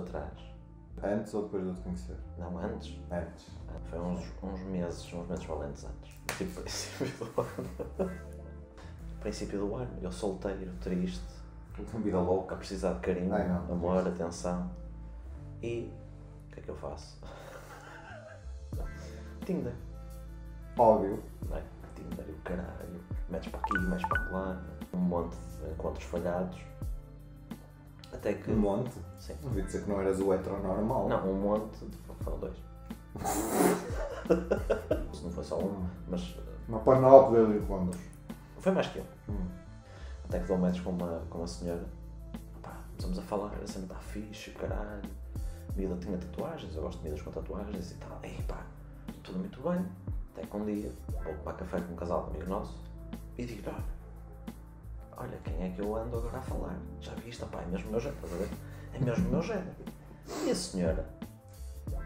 atrás. Antes ou depois de eu te conhecer? Não, antes. Antes. Foi uns, uns meses, uns meses valentes antes. Tipo, princípio do ano. princípio do ano. Eu solteiro, triste, Uma vida louca. a precisar de carinho, Ai, não. amor, atenção. E o que é que eu faço? Tinder. Óbvio. Não é? Tinder e o caralho. Metes para aqui, metes para lá. Um monte de encontros falhados. Até que. Um monte. Sim. Ouvi dizer que não eras o heteronormal. Não, um monte. Foram dois. Se não foi só um, mas Uma panóplia de encontros. foi mais que um. Hum. Até que dou metros com uma, com uma senhora. Pá, começamos a falar, a cena está fixe, caralho. A miúda tinha tatuagens, eu gosto de miúdas com tatuagens e tal. Ei pá, tudo muito bem. Até que um dia vou para café com um casal de amigo nosso e digo olha, olha quem é que eu ando agora a falar. Já viste, pá, é mesmo o meu género, estás a ver? É mesmo o meu género. E a senhora,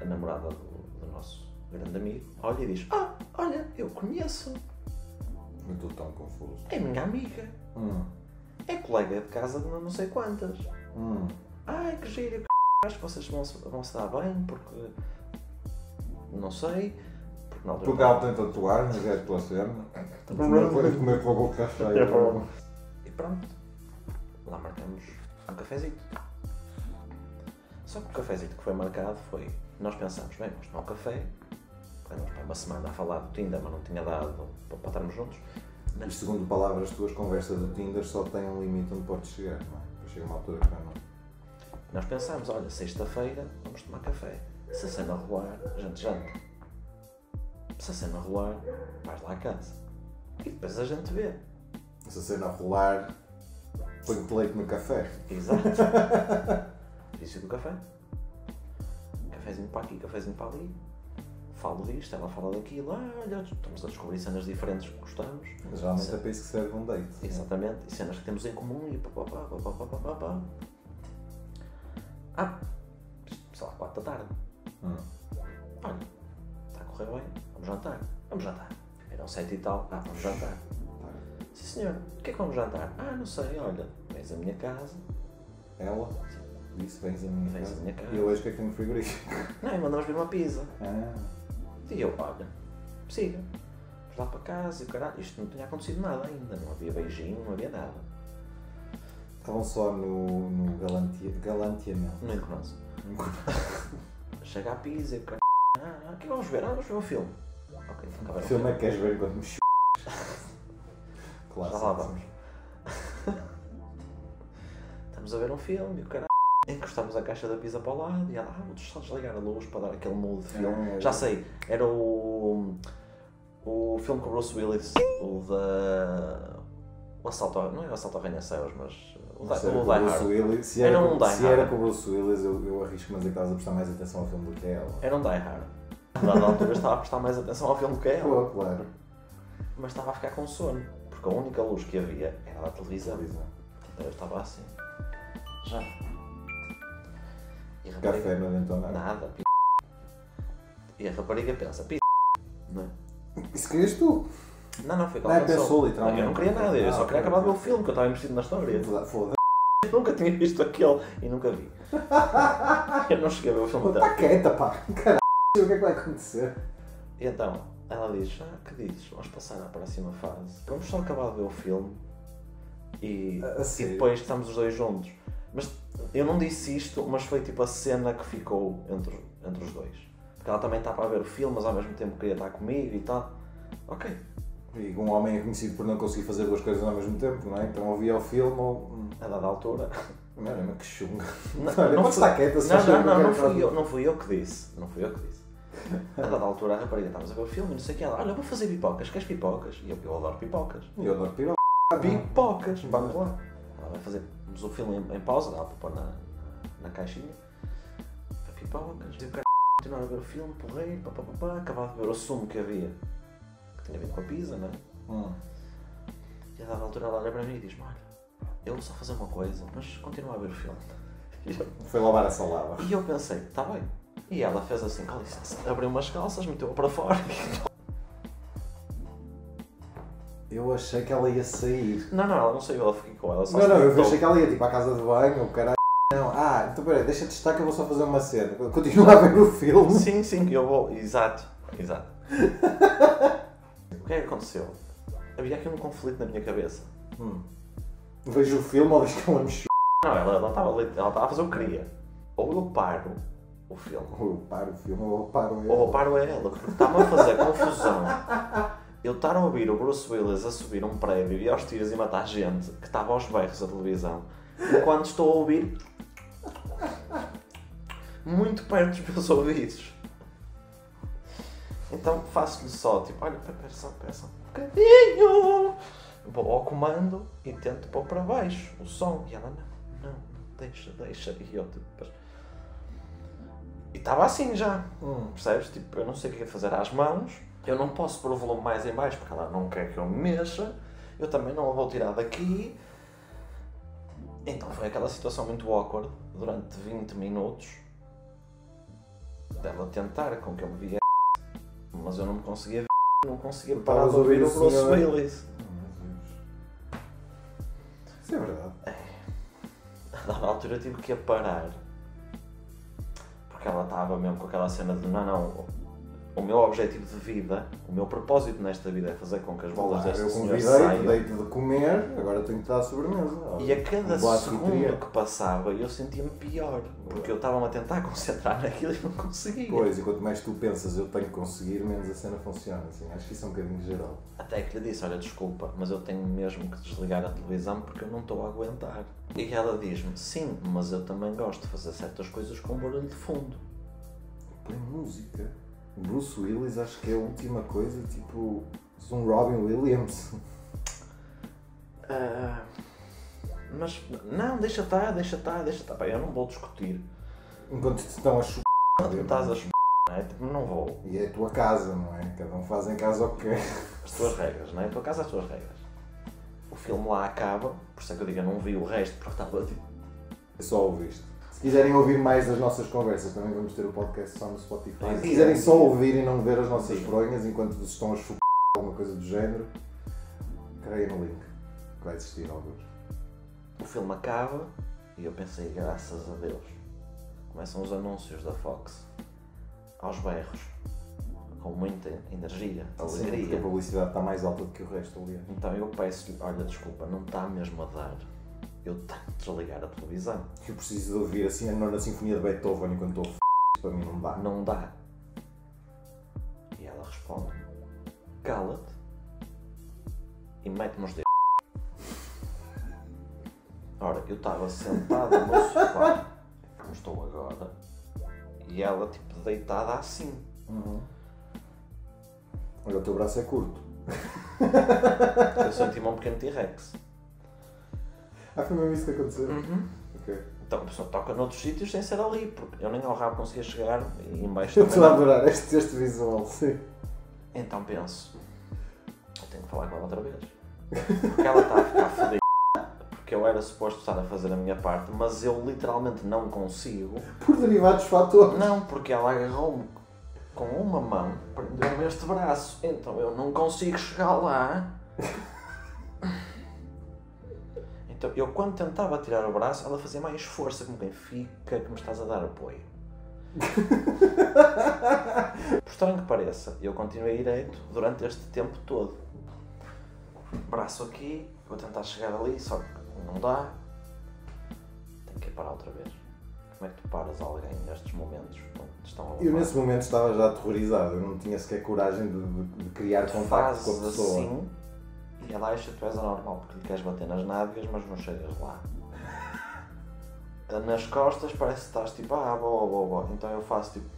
a namorada do, do nosso grande amigo, olha e diz, ah, olha, eu conheço, Eu estou tão confuso. é minha amiga. Hum. É colega de casa de não sei quantas. Hum. Ai, que giro, que acho que vocês vão se, vão se dar bem, porque. Não sei. Porque na altura. Porque ela tem tatuagens, é a tua cena. Comer com- comer com a boca cheia. E pronto. Lá marcamos um cafezito. Só que o cafezito que foi marcado foi. Nós pensamos, bem, vamos tomar um café. Ficamos pá, uma semana a falar do Tinder, mas não tinha dado para, para estarmos juntos. E Mas segundo palavras tuas, conversa do Tinder só tem um limite onde podes chegar, não é? Depois chega uma altura que não. nós pensámos, olha, sexta-feira vamos tomar café. Se a cena rolar, a gente janta. Se a cena rolar, vais lá a casa. E depois a gente vê. Essa cena a rolar, põe-te leite no café. Exato. Início do café. Cafézinho para aqui, cafézinho para ali. Falo disto, ela fala daquilo. Ah, olha, estamos a descobrir cenas diferentes que gostamos. Mas geralmente é para isso que serve um date. Exatamente. E cenas que temos em comum e pá, pá, pá, pá, pá, pá, pá, pá. Ah, sei lá, 4 da tarde. Hum. Olha, está a correr bem, vamos jantar. Vamos jantar. Eram 7 e tal. Ah, vamos jantar. Senhor, o que é que vamos jantar? Ah, não sei, olha, vens à minha casa. Ela disse: Vens a minha Vens casa. à minha casa. E eu hoje que é que tenho no frigorífico? Não, e mandamos vir uma pizza. Ah, E eu, olha, siga. Vamos lá para casa e o caralho. Isto não tinha acontecido nada ainda. Não havia beijinho, não havia nada. estavam só no, no galantia, galanteamento. Não encontro. Chega a pizza e o caralho. Ah, o que vamos ver? Ah, vamos ver um filme. Ok, acaba filme é que queres ver enquanto me. Claro. Já lá vamos. Estamos a ver um filme e o caralho. Encostamos a caixa da pizza para o lado e ela, ah, vou só desligar a luz para dar aquele mood de filme. É, Já sei, era o. O filme com o Bruce Willis, o da. O assalto ao, não é o assalto ao arranha-céus, mas. O, da, era o Die Hard. Willis, se Era era, um com- Die se era Hard. com o Bruce Willis, eu, eu arrisco-me a dizer que estavas a prestar mais atenção ao filme do que a ela. Era um Die Hard. A dada altura estava a prestar mais atenção ao filme que ela, Pô, claro. mas estava a ficar com sono, porque a única luz que havia era a da televisão. Então eu estava assim. Já. E a rapariga- Café na dentonada. Nada, p... E a rapariga pensa, p... Não, é? Isso querias tu? não, não foi Não, ela é, pensou pensou. literalmente. Eu não queria nada, eu Ah, só queria ok, acabar o ok. filme, que eu estava investido na história. Foda-se. Eu nunca tinha visto aquele e nunca vi. Eu não cheguei a ver o filme. Está quieta, pá. Caralho, o que é que vai acontecer? E então, ela diz, ah, que dizes? Vamos passar à próxima fase. Vamos só acabar de ver o filme e, A- a e depois estamos os dois juntos. Mas eu não disse isto, mas foi tipo a cena que ficou entre, entre os dois. Porque ela também estava a ver o filme, mas ao mesmo tempo queria estar comigo e tal. Ok. E um homem é conhecido por não conseguir fazer duas coisas ao mesmo tempo, não é? Então ouvia o filme ou. A dada altura. Mano, mas que chunga. Não, Olha, não estar quieta se Não, não, não, não fui eu, não fui eu que disse. Não fui eu que disse. A dada altura a rapariga estávamos a ver o filme e não sei o que ela, olha, vou fazer pipocas, queres pipocas? E eu, eu adoro pipocas. E eu adoro piroca. Pipocas, vamos lá. Ela vai fazer o filme em, em pausa, dá para pôr na, na caixinha. Pipocas, e o cara continuar a ver o filme, porrei, pá, pá, pá, pá, acabava de ver o sumo que havia, que tinha a ver com a pizza, não é? Hum. E a dada altura ela olha para mim e diz-me, olha, eu vou só fazer uma coisa, mas continua a ver o filme. Eu, Foi lavar a salada. e eu pensei, está bem. E ela fez assim, com licença, abriu umas calças, meteu-a para fora. Eu achei que ela ia sair. Não, não, ela não saiu, ela ficou, ela só Não, se não, eu deitou. achei que ela ia tipo à casa de banho, o caralho. Não, ah, então peraí, deixa-te estar que eu vou só fazer uma cena. Continua a ver o filme. Sim, sim, eu vou. Exato, exato. o que é que aconteceu? Havia aqui um conflito na minha cabeça. Hum. Vejo o filme ou diz que ela me ch... Não, ela ela estava ela estava a fazer o que queria. Ou eu paro o filme, Ou paro o filme ou paro ele. ou paro ela, porque está-me a fazer confusão. Eu estar a ouvir o Bruce Willis a subir um prédio e aos tiros e matar gente que estava aos berros da televisão, enquanto estou a ouvir muito perto dos meus ouvidos. Então faço-lhe só, tipo, olha, espera só, espera só um bocadinho. Vou ao comando e tento pôr para baixo o som. E ela, não, não, deixa, deixa. E eu, tipo, E estava assim já, Hum. percebes? Tipo, eu não sei o que é fazer às mãos. Eu não posso pôr o volume mais em baixo porque ela não quer que eu me mexa. Eu também não a vou tirar daqui. Então foi aquela situação muito awkward durante 20 minutos dela tentar com que eu me via mas eu não me conseguia ver, não conseguia parar de ouvir o Bruce senhor. Willis. Isso é verdade. A dada altura tive que a parar porque ela estava mesmo com aquela cena de não, não, o meu objetivo de vida, o meu propósito nesta vida é fazer com que as bolas Claro, deste eu senhor convidei-te, saiam. dei-te de comer, agora tenho que dar a sobremesa. E a cada Um segundo que passava eu sentia-me pior, porque eu estava-me a tentar concentrar naquilo e não conseguia. Pois, e quanto mais tu pensas eu tenho que conseguir, menos a cena funciona. Assim, acho que isso é um bocadinho geral. Até que lhe disse, olha, desculpa, mas eu tenho mesmo que desligar a televisão porque eu não estou a aguentar. E ela diz-me, sim, mas eu também gosto de fazer certas coisas com barulho de fundo. Põe música. Bruce Willis acho que é a última coisa, tipo. sou um Robin Williams. Ah, mas, não, deixa estar, deixa estar, deixa estar. Pá, eu não vou discutir. Enquanto te estão a chupar. Tu estás a ch... não é? Tipo, não vou. E é a tua casa, não é? Cada um faz em casa o que quer. As tuas regras, não é? A tua casa, as tuas regras. O filme lá acaba, por isso é que eu digo, eu não vi o resto porque estava tipo. Só ouviste. Se quiserem ouvir mais das nossas conversas, também vamos ter o podcast só no Spotify. Se quiserem só ouvir e não ver as nossas fronhas enquanto vos estão a chupar alguma coisa do género, carreguem no link. Que vai existir alguns. O filme acaba e eu pensei, graças a Deus. Começam os anúncios da Fox aos berros, com muita energia, Sim, porque a alegria. publicidade está mais alta do que o resto, aliás. Então eu peço-lhe, olha, desculpa, não está mesmo a dar. Eu tenho de desligar a televisão. Eu preciso de ouvir assim a nona sinfonia de Beethoven enquanto estou f... para mim não dá. Não dá. E ela responde: Cala-te e mete-me os dedos. Ora, eu estava sentado no sofá, como estou agora, e ela, tipo, deitada assim. Uhum. Olha, o teu braço é curto. Eu senti-me um pequeno T-Rex. Ah, foi mesmo isso que aconteceu? Uhum. Ok. Então a pessoa toca noutros sítios sem ser ali, porque eu nem ao rabo conseguia chegar e embaixo Eu estou a adorar este, este visual, sim. Então penso, eu tenho que falar com ela outra vez. Porque ela está a ficar fodida. Porque eu era suposto estar a fazer a minha parte, mas eu literalmente não consigo. Por derivados fatores. Não, porque ela agarrou-me com uma mão, prendeu-me este braço. Então eu não consigo chegar lá. Então eu quando tentava tirar o braço, ela fazia mais força, como quem fica que me estás a dar apoio. Por estranho que pareça, eu continuei ereto durante este tempo todo. Braço aqui, vou tentar chegar ali, só que não dá. Tenho que ir parar outra vez. Como é que tu paras alguém nestes momentos? Estão Eu nesse momento estava já aterrorizado, eu não tinha sequer coragem de, de- criar contacto com a pessoa. assim e ela acha que tu és anormal porque lhe queres bater nas nádegas, mas não chegas lá. Nas costas parece que estás tipo, ah, boa, boa, boa. Então eu faço tipo,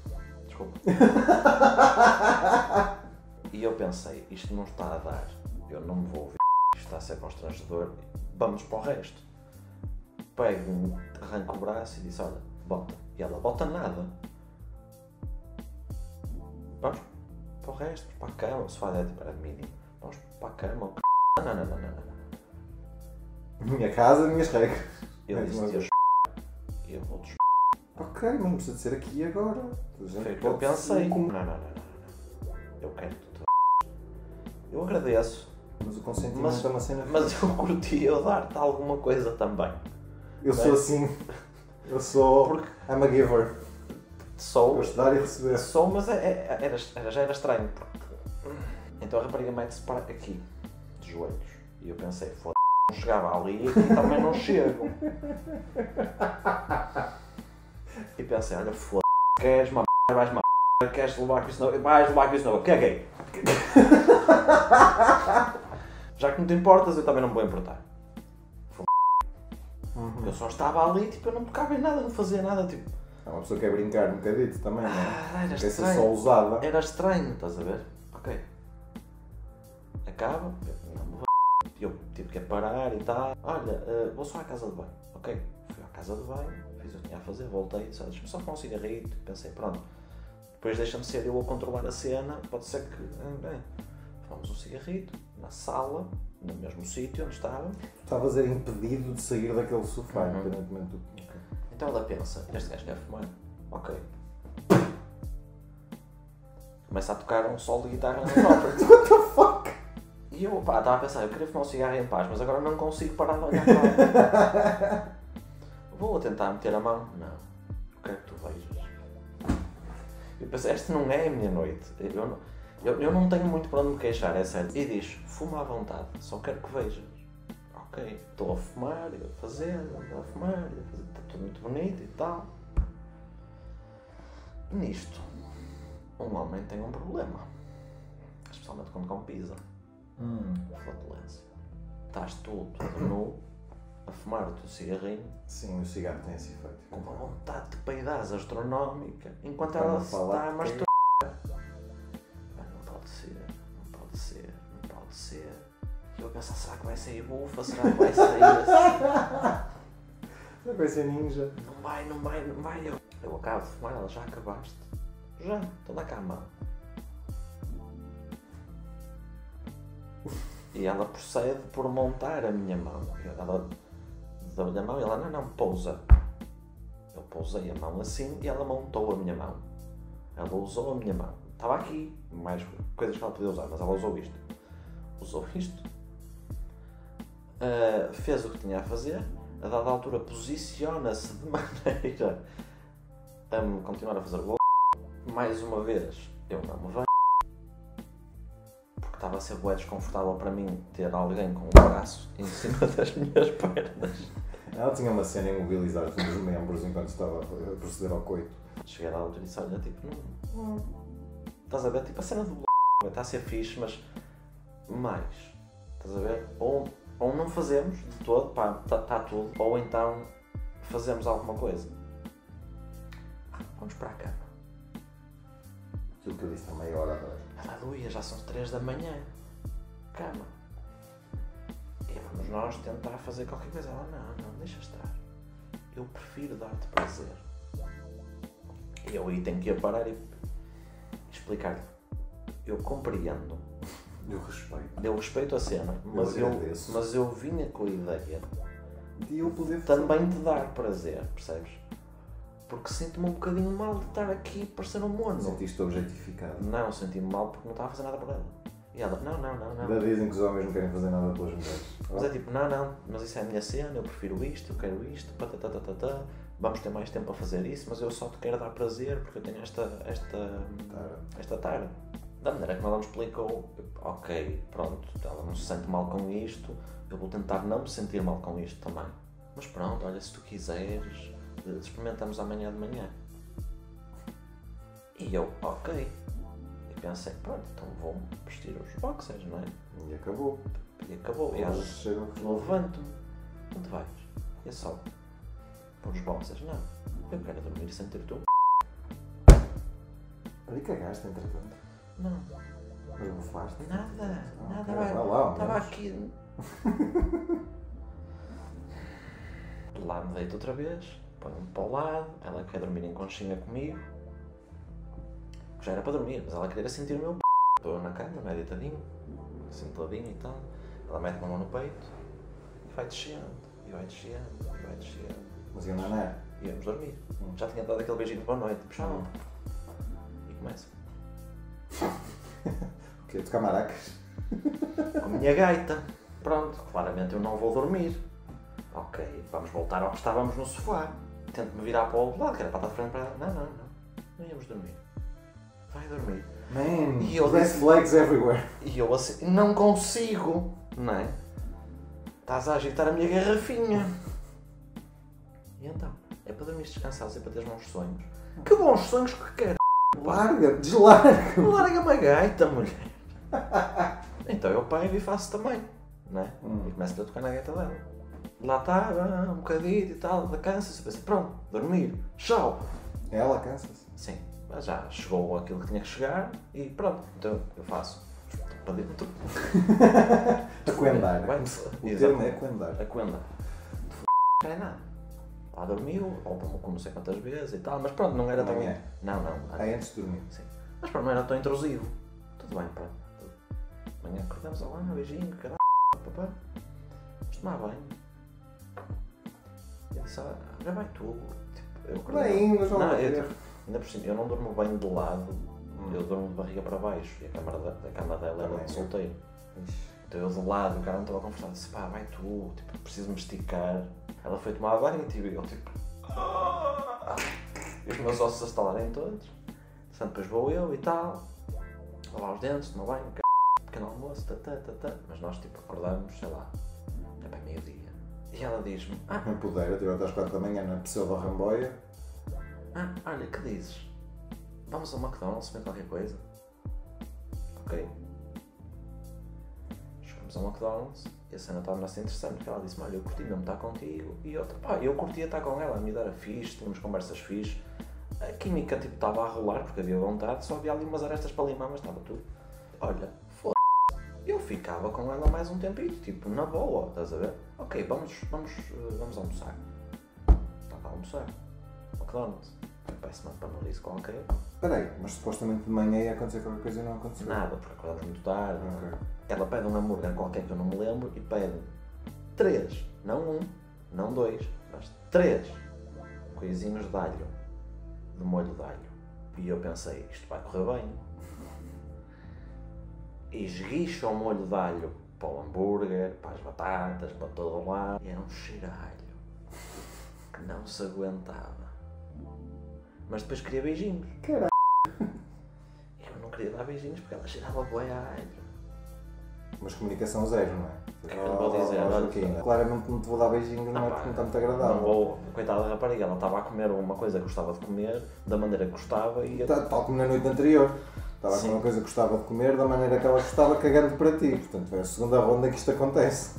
desculpa. e eu pensei, isto não está a dar, eu não me vou ouvir, isto está a ser constrangedor, vamos para o resto. Pego, arranco o braço e disse, olha, bota. E ela, bota nada. Vamos para o resto, para a cama, o sofá é tipo, era mínimo. Vamos para a cama. Não, não, não, não, não. Minha casa, minhas regras. Eu Mais uma disse, eu vez. eu vou dos Ok, mas não precisa de ser aqui agora. Foi o que eu pensei. se Não, não, não, não. Eu quero que tu. Eu agradeço Mas o consentimento Mas- é uma cena. Mas eu curti eu dar-te alguma coisa também. Eu sou assim. Eu sou. Porque I'm a giver. sou, Gosto de dar e receber. sou mas é, é- era, já era estranho. Então a rapariga mete-se para aqui, de joelhos. E eu pensei, foda não chegava ali e também não chego. E pensei, olha, foda queres uma m***, vais uma m***, queres levar com isso não, vais levar com isso não, caguei. Já que não te importas, eu também não me vou importar. Uhum. Eu só estava ali, tipo, eu não tocava em nada, não fazia nada, tipo, É uma pessoa que quer brincar um bocadito também, não é? ah, era estranho. só usada. Era estranho, estás a ver? Ok. Acaba, eu tive que parar e tal. Olha, eh, vou só à casa de banho. Ok. Fui à casa de banho, fiz o que tinha a fazer, voltei, disse, "Olha, deixa-me só fumar um cigarrito. Pensei, pronto. Depois deixa-me ser eu a controlar a cena, pode ser que. eh, Bem, fumamos um cigarrito na sala, no mesmo sítio onde estava. Estavas a ser impedido de sair daquele sofá, Uhum. independentemente do. Ok. Então ela pensa, este gajo quer fumar? Ok. Começa a tocar um solo de guitarra no próprio. What the fuck? E eu, pá, estava a pensar, eu queria fumar um cigarro em paz, mas agora não consigo parar de olhar para ela. Vou tentar meter a mão? Não. Eu quero que tu vejas. Eu pensei, esta não é a minha noite. Eu não, eu, eu não tenho muito para onde me queixar, é sério. E diz, fuma à vontade, só quero que vejas. Ok, estou a fumar, e a fazer, estou a fumar, a fazer, está tudo muito bonito e tal. Nisto, um homem tem um problema. Especialmente quando com pisa Hum. flatulência. Estás tu, todo nu, a fumar o teu cigarrinho, Sim, o cigarro tem esse efeito. com uma vontade de peidares astronómica, enquanto Para ela se está a masturbar. Não pode ser, não pode ser, não pode ser. Eu penso, será que vai sair bufa? Será que vai sair assim? Será que vai ser ninja? Não vai, não vai, não vai. Eu, eu acabo de fumar, ela já acabaste. Já, estou na cama. E ela procede por montar a minha mão. Ela deu-lhe a mão e ela, não, não, pousa. Eu pousei a mão assim e ela montou a minha mão. Ela usou a minha mão. Estava aqui, mais coisas que ela podia usar, mas ela usou isto. Usou isto. Ah, fez o que tinha a fazer. A dada altura posiciona-se de maneira a continuar a fazer gol. Mais uma vez, eu não me. Estava a ser bué desconfortável para mim ter alguém com o braço em cima das minhas pernas. Ela tinha uma cena em mobilizar-te nos membros enquanto estava a proceder ao coito. Cheguei à altura e disse, olha, tipo, não, Estás a ver? Tipo, a cena do está a ser fixe, mas mais. Estás a ver? Ou, ou não fazemos de todo, pá, está tá tudo, ou então fazemos alguma coisa. Ah, Vamos para a cama. Aquilo que eu disse há meia hora atrás. Doía, já são 3 da manhã. Cama. E vamos nós tentar fazer qualquer coisa. Ela, não, não, deixa estar. Eu prefiro dar-te prazer. E eu aí tenho que ir parar e explicar-lhe. Eu compreendo. Eu respeito. Eu respeito a cena, mas eu, agradeço. mas eu vinha com a ideia De eu poder também de dar prazer, percebes? Porque sinto-me um bocadinho mal de estar aqui a parecer um mono. Sentiste objetificado. Não, senti-me mal porque não estava a fazer nada por ela. E ela, não, não, não, não. Ainda dizem que os homens não querem fazer nada pelas mulheres. Mas é tipo, não, não, mas isso é a minha cena, eu prefiro isto, eu quero isto, patatatatata, vamos ter mais tempo a fazer isso, mas eu só te quero dar prazer porque eu tenho esta, esta, Tara. esta tara. Da maneira como ela me explicou, ok, pronto, ela não se sente mal com isto, eu vou tentar não me sentir mal com isto também. Mas pronto, olha, se tu quiseres, experimentamos amanhã de manhã. E eu, ok. E pensei, pronto, então vou vestir os boxers, não é? E acabou. E acabou. E ela, Eles chegam eu levanto-me. Onde vais? É só. Por os boxers? Não. Eu quero dormir sem ter tu. Ali cagaste, entretanto. Não. Mas bufaste. Nada. Ah, Nada. vai. lá, Estava aqui. Lá me deito outra vez. Põe-me para o lado. Ela quer dormir em conchinha comigo. Já era para dormir, mas ela queria sentir o meu p. Estou na cama, meio deitadinho. Sentadinho e tal. Ela mete uma mão no peito. E vai descendo. E vai descendo. E vai descendo. Mas eu não é. Íamos dormir. Hum. Já tinha dado aquele beijinho de boa noite. Puxava. Hum. E começa. O quê? Tocar maracas? com a minha gaita. Pronto, claramente eu não vou dormir. Ok, vamos voltar ao que estávamos no sofá. Tento-me virar para o outro lado, que era para estar de frente para. Não, não, não. Não íamos dormir. Vai dormir. Man, E eu red disse- flags everywhere. E eu assim, não consigo, não é? Estás a agitar a minha garrafinha. E então? É para dormir descansados, é para teres bons sonhos. Que bons sonhos que quero. Larga, deslarga. Larga-me a gaita, mulher. Então eu pego e faço também, não é? Hum. E começo a tocar na gaita dela. Lá está, ah, um bocadinho e tal, da cansa-se. Pensa, pronto, dormir, tchau. Ela cansa-se. Sim, mas já chegou aquilo que tinha que chegar e pronto. Então eu faço. Para dentro. Aquendar. O termo é aquendar. a Coenda. Não é nada. Lá dormiu, ou como não sei quantas vezes e tal, mas pronto, não era tão. Amanhã. Não, não. Aí antes de dormir. Sim. Mas pronto, não era tão intrusivo. Tudo bem, pronto. Amanhã acordamos lá, beijinho, caralho, papá. Vamos tomar banho. Já vai tu. Tipo, eu Bem, mas não não, eu, ainda por cima, eu não durmo bem de lado, Hum. eu durmo de barriga para baixo. E a cama, da, a cama dela era de solteiro. Então eu de lado, o cara não estava confortável. Disse, pá, vai tu, tipo, preciso me esticar. Ela foi tomar banho e tipo, eu tipo. "Ah!" E os meus ossos a estalarem todos. Portanto, depois vou eu e tal. Lavar os dentes, tomar banho, c... pequeno almoço, tá, tá, tá, tá. Mas nós tipo acordamos, sei lá, é para meio-dia. E ela diz-me, ah, tive até às 4 da manhã na pseudo-ramboia. ah, olha, que dizes? Vamos ao McDonald's comer qualquer coisa? Ok. Chegamos ao McDonald's e a cena estava assim interessante, porque ela disse-me, olha, eu curti mesmo estar contigo. E outra, pá, eu curtia estar com ela, a me era fixe, tínhamos conversas fixe. A química tipo estava a rolar porque havia vontade, só havia ali umas arestas para limar, mas estava tudo. Olha, eu ficava com ela mais um tempinho, tipo, na boa, estás a ver? Ok, vamos, vamos, eh, vamos almoçar. Estava a almoçar. McDonald's. Parece-me para nariz qualquer. Espera aí, mas supostamente de manhã ia acontecer qualquer coisa e não aconteceu. Nada, porque acordamos muito tarde. Ok. Ela pede um hambúrguer qualquer que eu não me lembro e pede três, não um, não dois, mas três coisinhos de alho, de molho de alho. E eu pensei, isto vai correr bem. E esguicho o molho de alho para o hambúrguer, para as batatas, para todo lado. E era um cheiro a alho que não se aguentava. Mas depois queria beijinhos. Caralho. Eu não queria dar beijinhos porque ela cheirava bué a alho. Mas comunicação zero, não é? O que é que eu lhe vou dizer? Oh, Olha, Joaquim, Claramente não te vou dar beijinhos, não é Ah, porque não está muito Não agradável. vou, coitada da rapariga, ela estava a comer uma coisa que gostava de comer, da maneira que gostava e Tá- Tal como na noite anterior. Estava Sim. com uma coisa que gostava de comer da maneira que ela gostava, cagando para ti. Portanto, é a segunda ronda que isto acontece.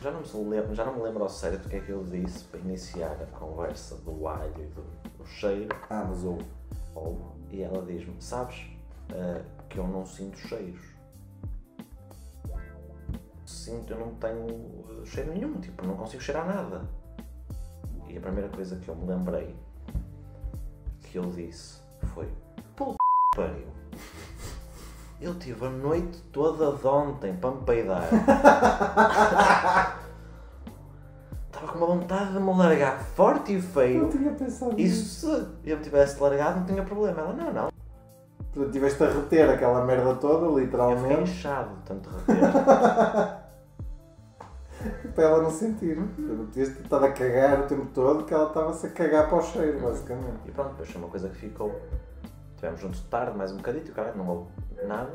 já, não me lembro, já não me lembro ao sério do que é que eu disse para iniciar a conversa do alho e do, do cheiro. Ah, mas ou. Ou, e ela diz-me: Sabes eh, que eu não sinto cheiros? Sinto, eu não tenho eh, cheiro nenhum, tipo, não consigo cheirar nada. E a primeira coisa que eu me lembrei que eu disse foi: pariu. Eu tive a noite toda de ontem para me peidar. Estava com uma vontade de me largar forte e feio. Eu tinha pensado E se eu me tivesse largado, não tinha problema. Ela, não, não. Portanto, tiveste a reter aquela merda toda, Eu fiquei literalmente, inchado, de tanto reter. para ela não sentir. Podias ter estado a cagar o tempo todo, que ela estava-se a cagar para o cheiro, basicamente. e pronto, depois foi uma coisa que ficou. Estivemos juntos de tarde, mais um bocadito, caralho, não houve nada.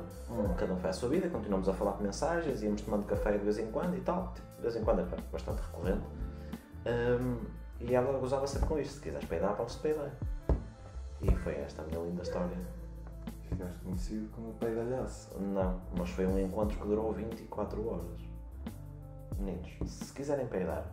Cada um foi à sua vida, continuamos a falar por mensagens, íamos tomando café de vez em quando e tal. Tipo, de vez em quando era bastante recorrente. Hum, e ela gozava sempre com isto: se quiseres peidar, podes peidar. E foi esta a minha linda história. Ficaste conhecido como o peidalhaço. Não, mas foi um encontro que durou 24 horas. Meninos, se quiserem peidar,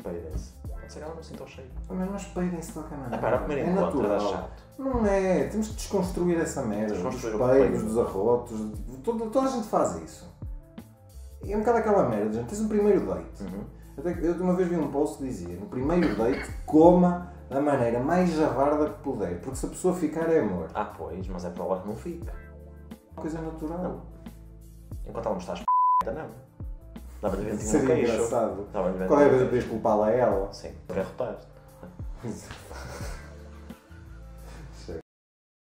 peidem-se. Que ela não sinta o cheiro. Mas peidem-se de qualquer maneira. Ah, para primeiro é encontro natural. chato. Não é, temos que desconstruir essa merda. Dos Desconstruir o peidos, peido. dos arrotos, de- toda, toda a gente faz isso. E é um bocado aquela merda, gente. Tens um primeiro date. Uhum. Até eu uma vez vi um post que dizia: no primeiro date, coma da maneira mais javarda que puder, porque se a pessoa ficar é amor. Ah, pois, mas é para lá que não fica. Coisa natural. Não. Enquanto ela não está p***, não. Dá-me de ventinho no Seria queixo. engraçado. Dá-me de ventinho Qualquer no coisa queixo. podias culpá-la a ela. Sim, derrotar.